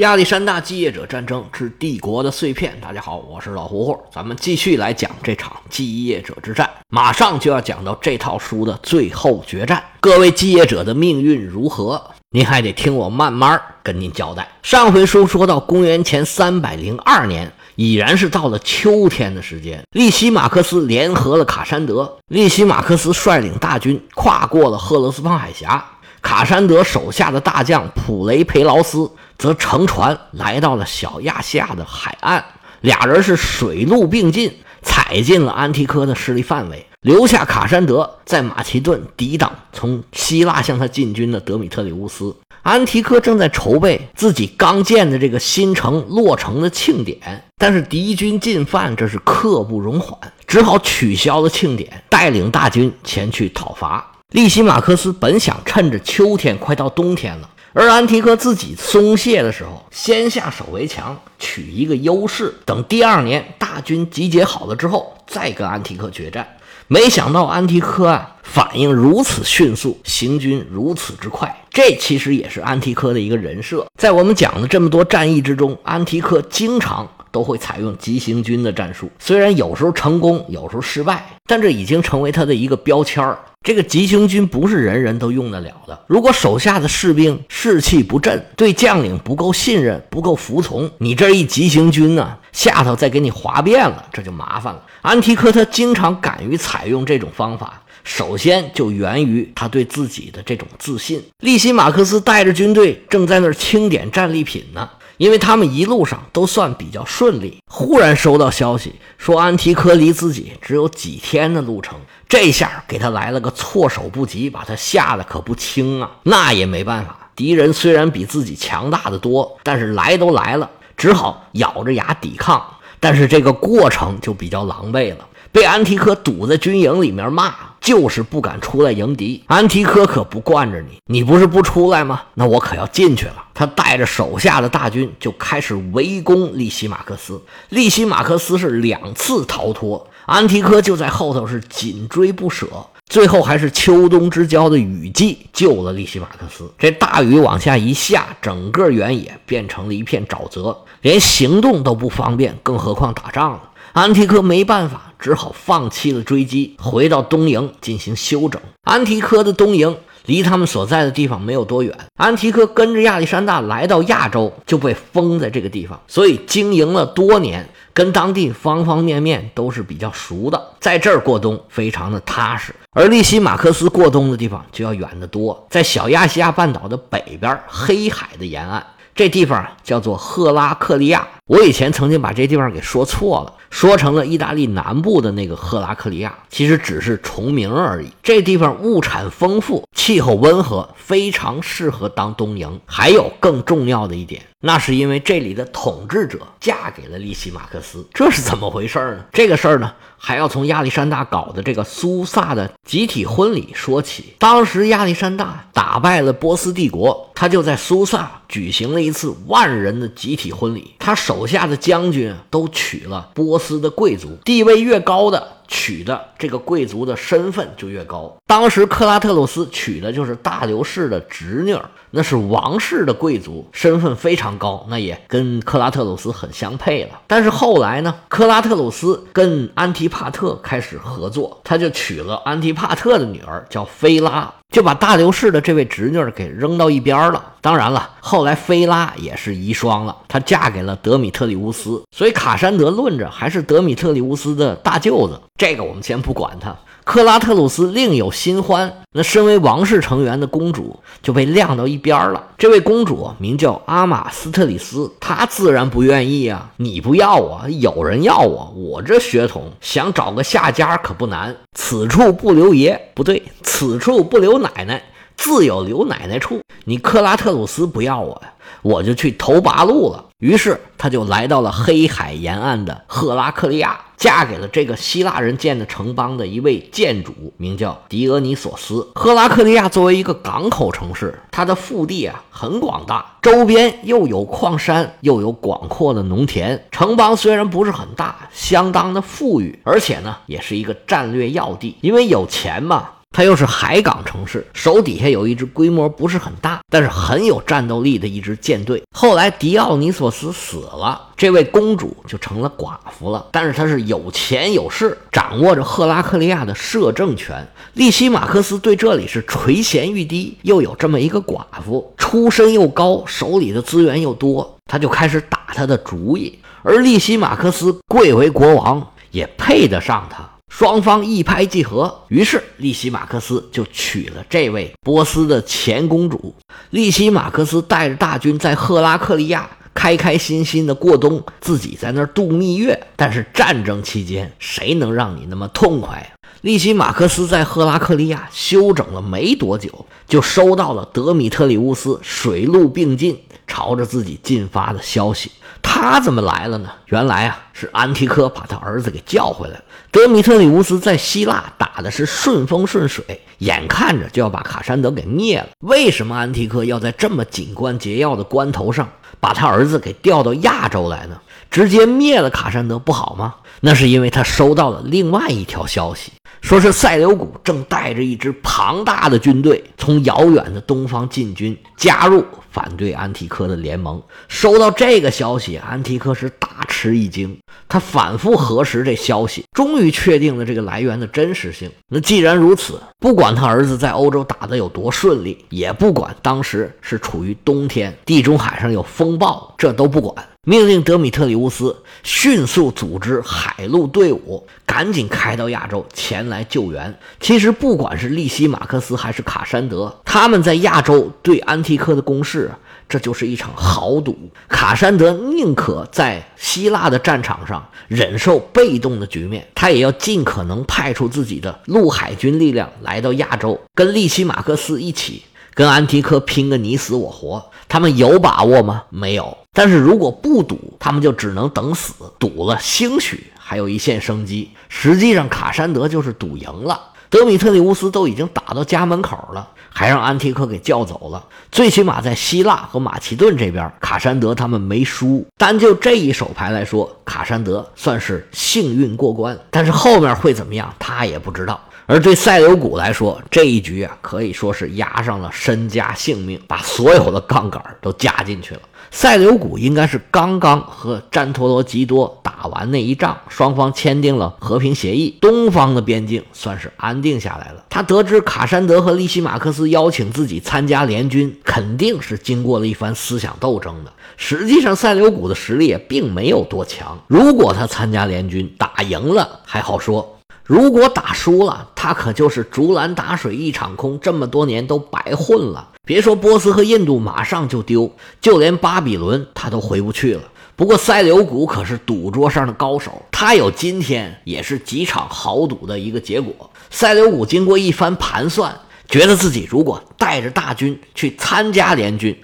亚历山大继业者战争之帝国的碎片。大家好，我是老胡胡，咱们继续来讲这场继业者之战。马上就要讲到这套书的最后决战，各位继业者的命运如何？您还得听我慢慢跟您交代。上回书说到公元前三百零二年，已然是到了秋天的时间。利西马克斯联合了卡山德，利西马克斯率领大军跨过了赫勒斯滂海峡。卡山德手下的大将普雷培劳斯则乘船来到了小亚细亚的海岸，俩人是水陆并进，踩进了安提柯的势力范围，留下卡山德在马其顿抵挡从希腊向他进军的德米特里乌斯。安提柯正在筹备自己刚建的这个新城落成的庆典，但是敌军进犯，这是刻不容缓，只好取消了庆典，带领大军前去讨伐。利西马克斯本想趁着秋天快到冬天了，而安提柯自己松懈的时候，先下手为强，取一个优势，等第二年大军集结好了之后，再跟安提柯决战。没想到安提柯啊，反应如此迅速，行军如此之快，这其实也是安提柯的一个人设。在我们讲的这么多战役之中，安提柯经常都会采用急行军的战术，虽然有时候成功，有时候失败，但这已经成为他的一个标签儿。这个急行军不是人人都用得了的。如果手下的士兵士气不振，对将领不够信任、不够服从，你这一急行军呢，下头再给你哗变了，这就麻烦了。安提柯他经常敢于采用这种方法，首先就源于他对自己的这种自信。利西马克斯带着军队正在那儿清点战利品呢。因为他们一路上都算比较顺利，忽然收到消息说安提柯离自己只有几天的路程，这下给他来了个措手不及，把他吓得可不轻啊！那也没办法，敌人虽然比自己强大的多，但是来都来了，只好咬着牙抵抗。但是这个过程就比较狼狈了，被安提柯堵在军营里面骂。就是不敢出来迎敌，安提柯可不惯着你，你不是不出来吗？那我可要进去了。他带着手下的大军就开始围攻利西马克斯，利西马克斯是两次逃脱，安提柯就在后头是紧追不舍，最后还是秋冬之交的雨季救了利西马克斯。这大雨往下一下，整个原野变成了一片沼泽，连行动都不方便，更何况打仗了。安提柯没办法，只好放弃了追击，回到东营进行休整。安提柯的东营离他们所在的地方没有多远。安提柯跟着亚历山大来到亚洲，就被封在这个地方，所以经营了多年，跟当地方方面面都是比较熟的，在这儿过冬非常的踏实。而利西马克斯过冬的地方就要远得多，在小亚细亚半岛的北边，黑海的沿岸。这地方叫做赫拉克利亚，我以前曾经把这地方给说错了，说成了意大利南部的那个赫拉克利亚，其实只是重名而已。这地方物产丰富，气候温和，非常适合当冬营。还有更重要的一点。那是因为这里的统治者嫁给了利西马克斯，这是怎么回事呢？这个事儿呢，还要从亚历山大搞的这个苏萨的集体婚礼说起。当时亚历山大打败了波斯帝国，他就在苏萨举行了一次万人的集体婚礼。他首手下的将军都娶了波斯的贵族，地位越高的。娶的这个贵族的身份就越高。当时克拉特鲁斯娶的就是大流士的侄女，那是王室的贵族，身份非常高，那也跟克拉特鲁斯很相配了。但是后来呢，克拉特鲁斯跟安提帕特开始合作，他就娶了安提帕特的女儿，叫菲拉。就把大流士的这位侄女给扔到一边了。当然了，后来菲拉也是遗孀了，她嫁给了德米特里乌斯，所以卡山德论着还是德米特里乌斯的大舅子。这个我们先不管他。克拉特鲁斯另有新欢，那身为王室成员的公主就被晾到一边了。这位公主名叫阿玛斯特里斯，她自然不愿意啊！你不要我，有人要我，我这血统想找个下家可不难。此处不留爷，不对，此处不留奶奶，自有留奶奶处。你克拉特鲁斯不要我呀，我就去投八路了。于是他就来到了黑海沿岸的赫拉克利亚。嫁给了这个希腊人建的城邦的一位建主，名叫狄俄尼索斯。赫拉克利亚作为一个港口城市，它的腹地啊很广大，周边又有矿山，又有广阔的农田。城邦虽然不是很大，相当的富裕，而且呢也是一个战略要地。因为有钱嘛，它又是海港城市，手底下有一支规模不是很大，但是很有战斗力的一支舰队。后来狄奥尼索斯死了，这位公主就成了寡妇了。但是她是有钱有势，掌握着赫拉克利亚的摄政权。利西马克斯对这里是垂涎欲滴，又有这么一个寡妇，出身又高，手里的资源又多，他就开始打他的主意。而利西马克斯贵为国王，也配得上他。双方一拍即合，于是利西马克斯就娶了这位波斯的前公主。利西马克斯带着大军在赫拉克利亚开开心心的过冬，自己在那儿度蜜月。但是战争期间，谁能让你那么痛快呀？利西马克斯在赫拉克利亚休整了没多久，就收到了德米特里乌斯水陆并进朝着自己进发的消息。他怎么来了呢？原来啊，是安提柯把他儿子给叫回来了。德米特里乌斯在希腊打的是顺风顺水，眼看着就要把卡山德给灭了。为什么安提柯要在这么紧关节要的关头上把他儿子给调到亚洲来呢？直接灭了卡山德不好吗？那是因为他收到了另外一条消息，说是塞琉古正带着一支庞大的军队从遥远的东方进军，加入反对安提柯的联盟。收到这个消息，安提柯是大吃一惊，他反复核实这消息，终于确定了这个来源的真实性。那既然如此，不管他儿子在欧洲打得有多顺利，也不管当时是处于冬天，地中海上有风暴，这都不管。命令德米特里乌斯迅速组织海陆队伍，赶紧开到亚洲前前来救援。其实，不管是利西马克思还是卡山德，他们在亚洲对安提柯的攻势，这就是一场豪赌。卡山德宁可在希腊的战场上忍受被动的局面，他也要尽可能派出自己的陆海军力量来到亚洲，跟利西马克思一起跟安提柯拼个你死我活。他们有把握吗？没有。但是如果不赌，他们就只能等死。赌了，兴许还有一线生机。实际上，卡山德就是赌赢了。德米特里乌斯都已经打到家门口了，还让安提柯给叫走了。最起码在希腊和马其顿这边，卡山德他们没输。单就这一手牌来说，卡山德算是幸运过关。但是后面会怎么样，他也不知道。而对塞琉古来说，这一局啊，可以说是押上了身家性命，把所有的杠杆都加进去了。塞琉古应该是刚刚和詹陀罗吉多打完那一仗，双方签订了和平协议，东方的边境算是安定下来了。他得知卡山德和利西马克斯邀请自己参加联军，肯定是经过了一番思想斗争的。实际上，塞琉古的实力也并没有多强。如果他参加联军打赢了还好说，如果打输了，他可就是竹篮打水一场空，这么多年都白混了。别说波斯和印度马上就丢，就连巴比伦他都回不去了。不过塞琉古可是赌桌上的高手，他有今天也是几场豪赌的一个结果。塞琉古经过一番盘算，觉得自己如果带着大军去参加联军，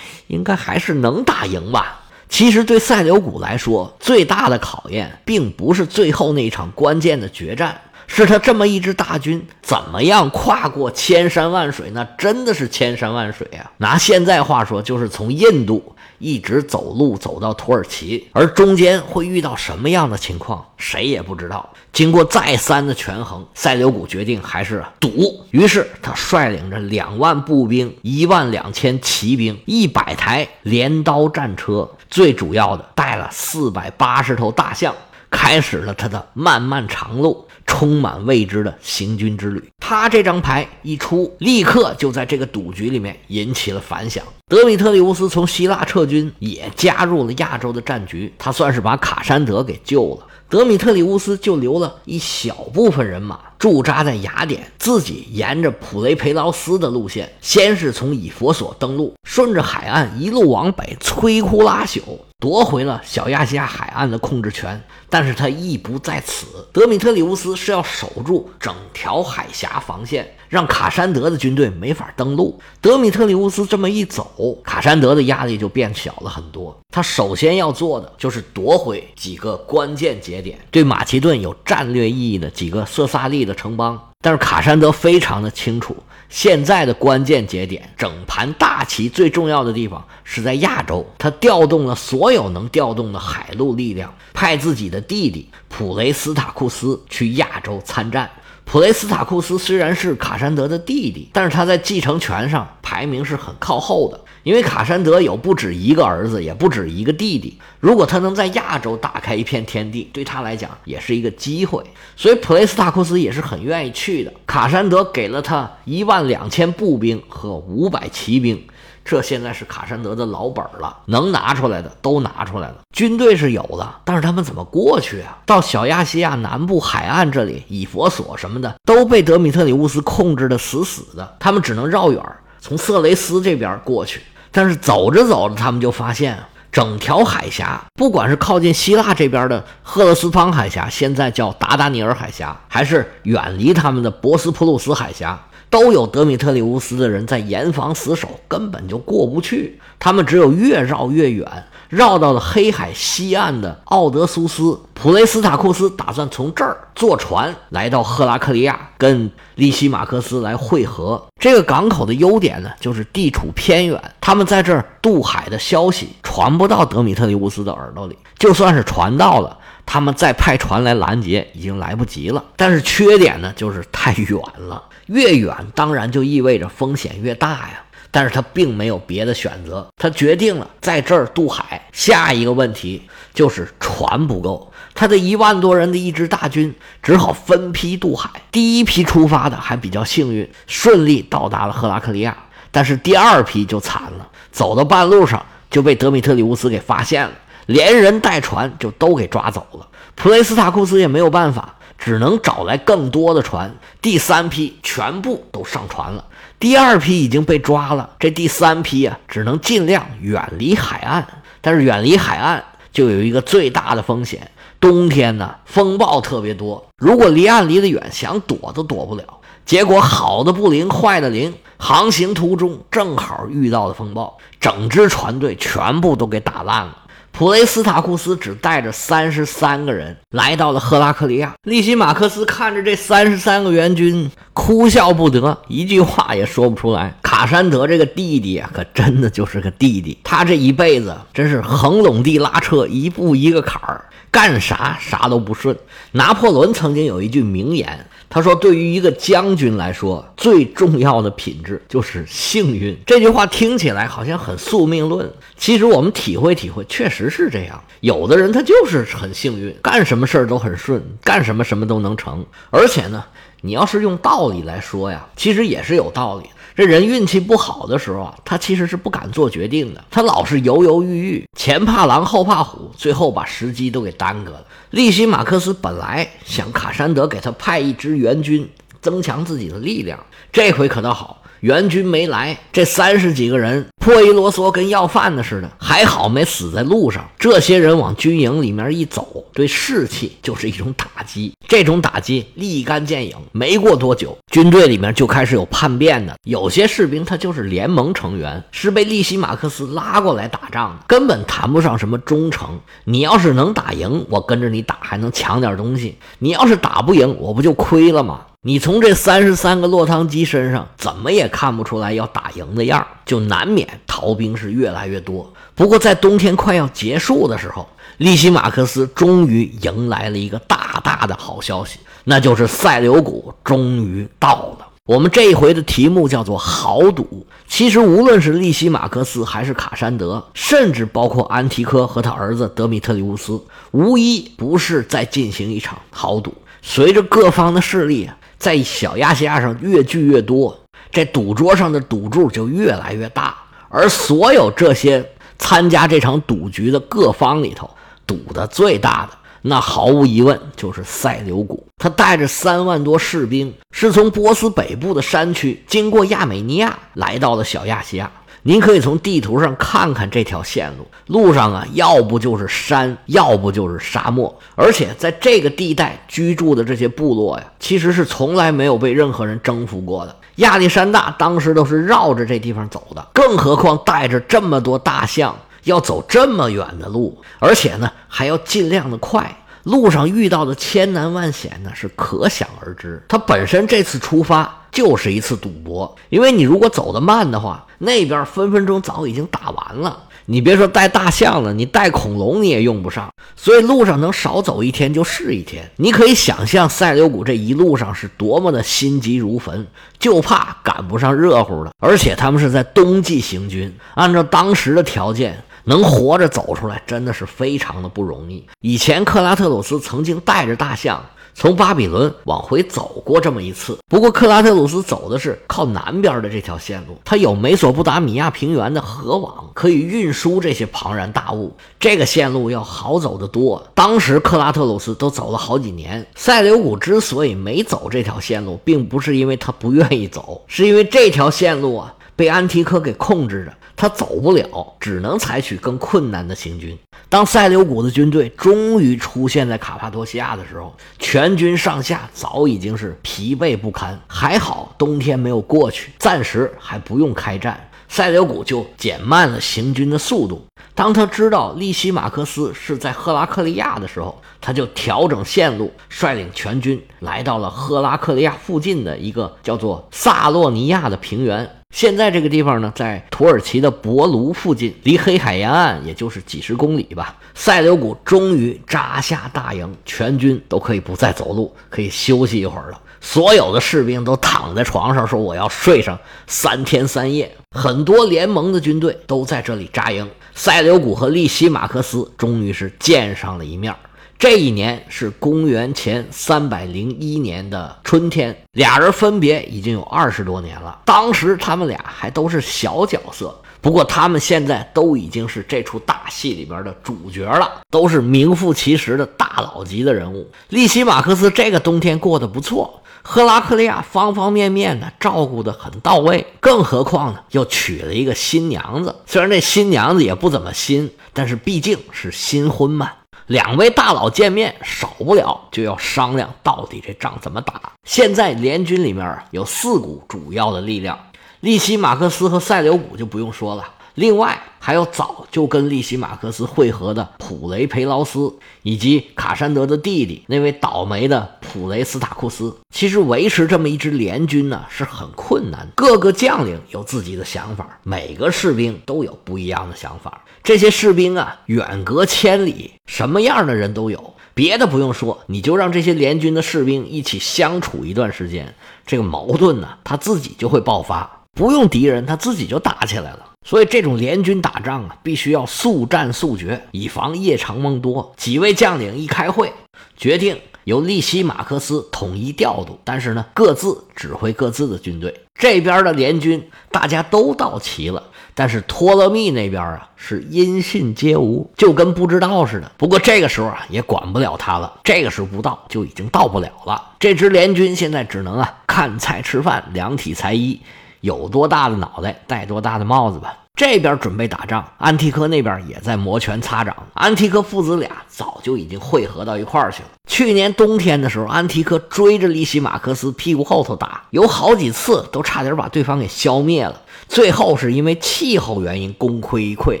应该还是能打赢吧。其实对塞琉古来说，最大的考验并不是最后那一场关键的决战。是他这么一支大军，怎么样跨过千山万水？那真的是千山万水啊！拿现在话说，就是从印度一直走路走到土耳其，而中间会遇到什么样的情况，谁也不知道。经过再三的权衡，塞琉古决定还是赌。于是他率领着两万步兵、一万两千骑兵、一百台镰刀战车，最主要的带了四百八十头大象，开始了他的漫漫长路。充满未知的行军之旅，他这张牌一出，立刻就在这个赌局里面引起了反响。德米特里乌斯从希腊撤军，也加入了亚洲的战局，他算是把卡山德给救了。德米特里乌斯就留了一小部分人马驻扎在雅典，自己沿着普雷培劳斯的路线，先是从以佛所登陆，顺着海岸一路往北摧枯拉朽。夺回了小亚细亚海岸的控制权，但是他意不在此。德米特里乌斯是要守住整条海峡防线，让卡山德的军队没法登陆。德米特里乌斯这么一走，卡山德的压力就变小了很多。他首先要做的就是夺回几个关键节点，对马其顿有战略意义的几个色萨利的城邦。但是卡山德非常的清楚。现在的关键节点，整盘大棋最重要的地方是在亚洲。他调动了所有能调动的海陆力量，派自己的弟弟普雷斯塔库斯去亚洲参战。普雷斯塔库斯虽然是卡山德的弟弟，但是他在继承权上排名是很靠后的。因为卡山德有不止一个儿子，也不止一个弟弟。如果他能在亚洲打开一片天地，对他来讲也是一个机会。所以普雷斯塔库斯也是很愿意去的。卡山德给了他一万两千步兵和五百骑兵。这现在是卡山德的老本了，能拿出来的都拿出来了，军队是有的，但是他们怎么过去啊？到小亚细亚南部海岸这里，以佛所什么的都被德米特里乌斯控制的死死的，他们只能绕远，从色雷斯这边过去。但是走着走着，他们就发现，整条海峡，不管是靠近希腊这边的赫勒斯滂海峡，现在叫达达尼尔海峡，还是远离他们的博斯普鲁斯海峡。都有德米特里乌斯的人在严防死守，根本就过不去。他们只有越绕越远，绕到了黑海西岸的奥德苏斯。普雷斯塔库斯打算从这儿坐船来到赫拉克利亚，跟利西马克斯来会合。这个港口的优点呢，就是地处偏远，他们在这儿渡海的消息传不到德米特里乌斯的耳朵里。就算是传到了，他们再派船来拦截，已经来不及了。但是缺点呢，就是太远了。越远，当然就意味着风险越大呀。但是他并没有别的选择，他决定了在这儿渡海。下一个问题就是船不够，他的一万多人的一支大军只好分批渡海。第一批出发的还比较幸运，顺利到达了赫拉克利亚。但是第二批就惨了，走到半路上就被德米特里乌斯给发现了，连人带船就都给抓走了。普雷斯塔库斯也没有办法。只能找来更多的船，第三批全部都上船了，第二批已经被抓了，这第三批啊，只能尽量远离海岸。但是远离海岸就有一个最大的风险，冬天呢风暴特别多，如果离岸离得远，想躲都躲不了。结果好的不灵，坏的灵，航行途中正好遇到了风暴，整支船队全部都给打烂了。普雷斯塔库斯只带着三十三个人来到了赫拉克利亚。利西马克斯看着这三十三个援军，哭笑不得，一句话也说不出来。卡山德这个弟弟啊，可真的就是个弟弟。他这一辈子真是横垄地拉车，一步一个坎儿，干啥啥都不顺。拿破仑曾经有一句名言。他说：“对于一个将军来说，最重要的品质就是幸运。”这句话听起来好像很宿命论，其实我们体会体会，确实是这样。有的人他就是很幸运，干什么事儿都很顺，干什么什么都能成。而且呢，你要是用道理来说呀，其实也是有道理的。这人运气不好的时候啊，他其实是不敢做决定的，他老是犹犹豫豫，前怕狼后怕虎，最后把时机都给耽搁了。利西马克斯本来想卡山德给他派一支援军，增强自己的力量，这回可倒好。援军没来，这三十几个人破衣啰嗦，跟要饭的似的。还好没死在路上。这些人往军营里面一走，对士气就是一种打击。这种打击立竿见影。没过多久，军队里面就开始有叛变的。有些士兵他就是联盟成员，是被利西马克斯拉过来打仗的，根本谈不上什么忠诚。你要是能打赢，我跟着你打，还能抢点东西；你要是打不赢，我不就亏了吗？你从这三十三个落汤鸡身上怎么也看不出来要打赢的样就难免逃兵是越来越多。不过在冬天快要结束的时候，利西马克斯终于迎来了一个大大的好消息，那就是塞琉古终于到了。我们这一回的题目叫做豪赌。其实无论是利西马克斯还是卡山德，甚至包括安提柯和他儿子德米特里乌斯，无一不是在进行一场豪赌。随着各方的势力。在小亚细亚上越聚越多，这赌桌上的赌注就越来越大。而所有这些参加这场赌局的各方里头，赌的最大的，那毫无疑问就是塞琉古。他带着三万多士兵，是从波斯北部的山区，经过亚美尼亚，来到了小亚细亚。您可以从地图上看看这条线路，路上啊，要不就是山，要不就是沙漠，而且在这个地带居住的这些部落呀，其实是从来没有被任何人征服过的。亚历山大当时都是绕着这地方走的，更何况带着这么多大象，要走这么远的路，而且呢，还要尽量的快。路上遇到的千难万险呢，是可想而知。他本身这次出发就是一次赌博，因为你如果走得慢的话，那边分分钟早已经打完了。你别说带大象了，你带恐龙你也用不上。所以路上能少走一天就是一天。你可以想象塞琉古这一路上是多么的心急如焚，就怕赶不上热乎的。而且他们是在冬季行军，按照当时的条件。能活着走出来，真的是非常的不容易。以前克拉特鲁斯曾经带着大象从巴比伦往回走过这么一次，不过克拉特鲁斯走的是靠南边的这条线路，它有美索不达米亚平原的河网，可以运输这些庞然大物，这个线路要好走得多。当时克拉特鲁斯都走了好几年，塞琉古之所以没走这条线路，并不是因为他不愿意走，是因为这条线路啊被安提柯给控制着。他走不了，只能采取更困难的行军。当塞琉古的军队终于出现在卡帕多西亚的时候，全军上下早已经是疲惫不堪。还好冬天没有过去，暂时还不用开战。塞琉古就减慢了行军的速度。当他知道利西马克斯是在赫拉克利亚的时候，他就调整线路，率领全军来到了赫拉克利亚附近的一个叫做萨洛尼亚的平原。现在这个地方呢，在土耳其的博卢附近，离黑海沿岸也就是几十公里吧。塞琉古终于扎下大营，全军都可以不再走路，可以休息一会儿了。所有的士兵都躺在床上，说：“我要睡上三天三夜。”很多联盟的军队都在这里扎营。塞琉古和利西马克斯终于是见上了一面。这一年是公元前三百零一年的春天，俩人分别已经有二十多年了。当时他们俩还都是小角色，不过他们现在都已经是这出大戏里边的主角了，都是名副其实的大佬级的人物。利西马克斯这个冬天过得不错，赫拉克利亚方方面面的照顾得很到位，更何况呢，又娶了一个新娘子。虽然这新娘子也不怎么新，但是毕竟是新婚嘛。两位大佬见面，少不了就要商量到底这仗怎么打。现在联军里面有四股主要的力量，利西马克思和塞琉古就不用说了。另外还有早就跟利西马克斯会合的普雷培劳斯，以及卡山德的弟弟那位倒霉的普雷斯塔库斯。其实维持这么一支联军呢是很困难，各个将领有自己的想法，每个士兵都有不一样的想法。这些士兵啊，远隔千里，什么样的人都有。别的不用说，你就让这些联军的士兵一起相处一段时间，这个矛盾呢，他自己就会爆发。不用敌人，他自己就打起来了。所以这种联军打仗啊，必须要速战速决，以防夜长梦多。几位将领一开会，决定由利西马克斯统一调度，但是呢，各自指挥各自的军队。这边的联军大家都到齐了，但是托勒密那边啊是音信皆无，就跟不知道似的。不过这个时候啊也管不了他了，这个时候不到就已经到不了了。这支联军现在只能啊看菜吃饭，量体裁衣。有多大的脑袋，戴多大的帽子吧。这边准备打仗，安提柯那边也在摩拳擦掌。安提柯父子俩早就已经汇合到一块儿去了。去年冬天的时候，安提柯追着利西马克斯屁股后头打，有好几次都差点把对方给消灭了。最后是因为气候原因功亏一篑。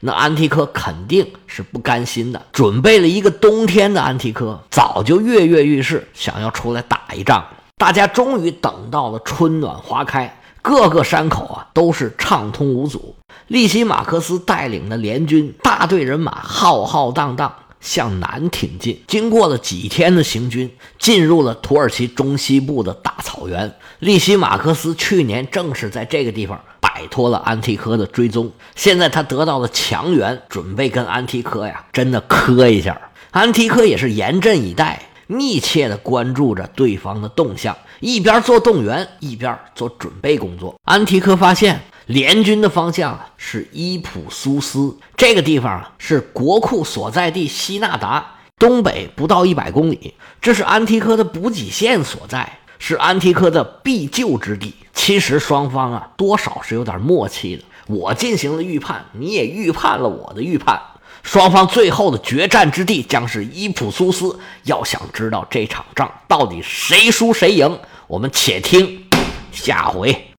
那安提柯肯定是不甘心的，准备了一个冬天的安提柯早就跃跃欲试，想要出来打一仗。大家终于等到了春暖花开。各个山口啊都是畅通无阻。利西马克斯带领的联军大队人马浩浩荡荡向南挺进，经过了几天的行军，进入了土耳其中西部的大草原。利西马克斯去年正是在这个地方摆脱了安提柯的追踪，现在他得到了强援，准备跟安提柯呀真的磕一下。安提柯也是严阵以待。密切地关注着对方的动向，一边做动员，一边做准备工作。安提柯发现联军的方向是伊普苏斯这个地方啊，是国库所在地西纳达东北不到一百公里，这是安提柯的补给线所在，是安提柯的必救之地。其实双方啊，多少是有点默契的。我进行了预判，你也预判了我的预判。双方最后的决战之地将是伊普苏斯。要想知道这场仗到底谁输谁赢，我们且听下回。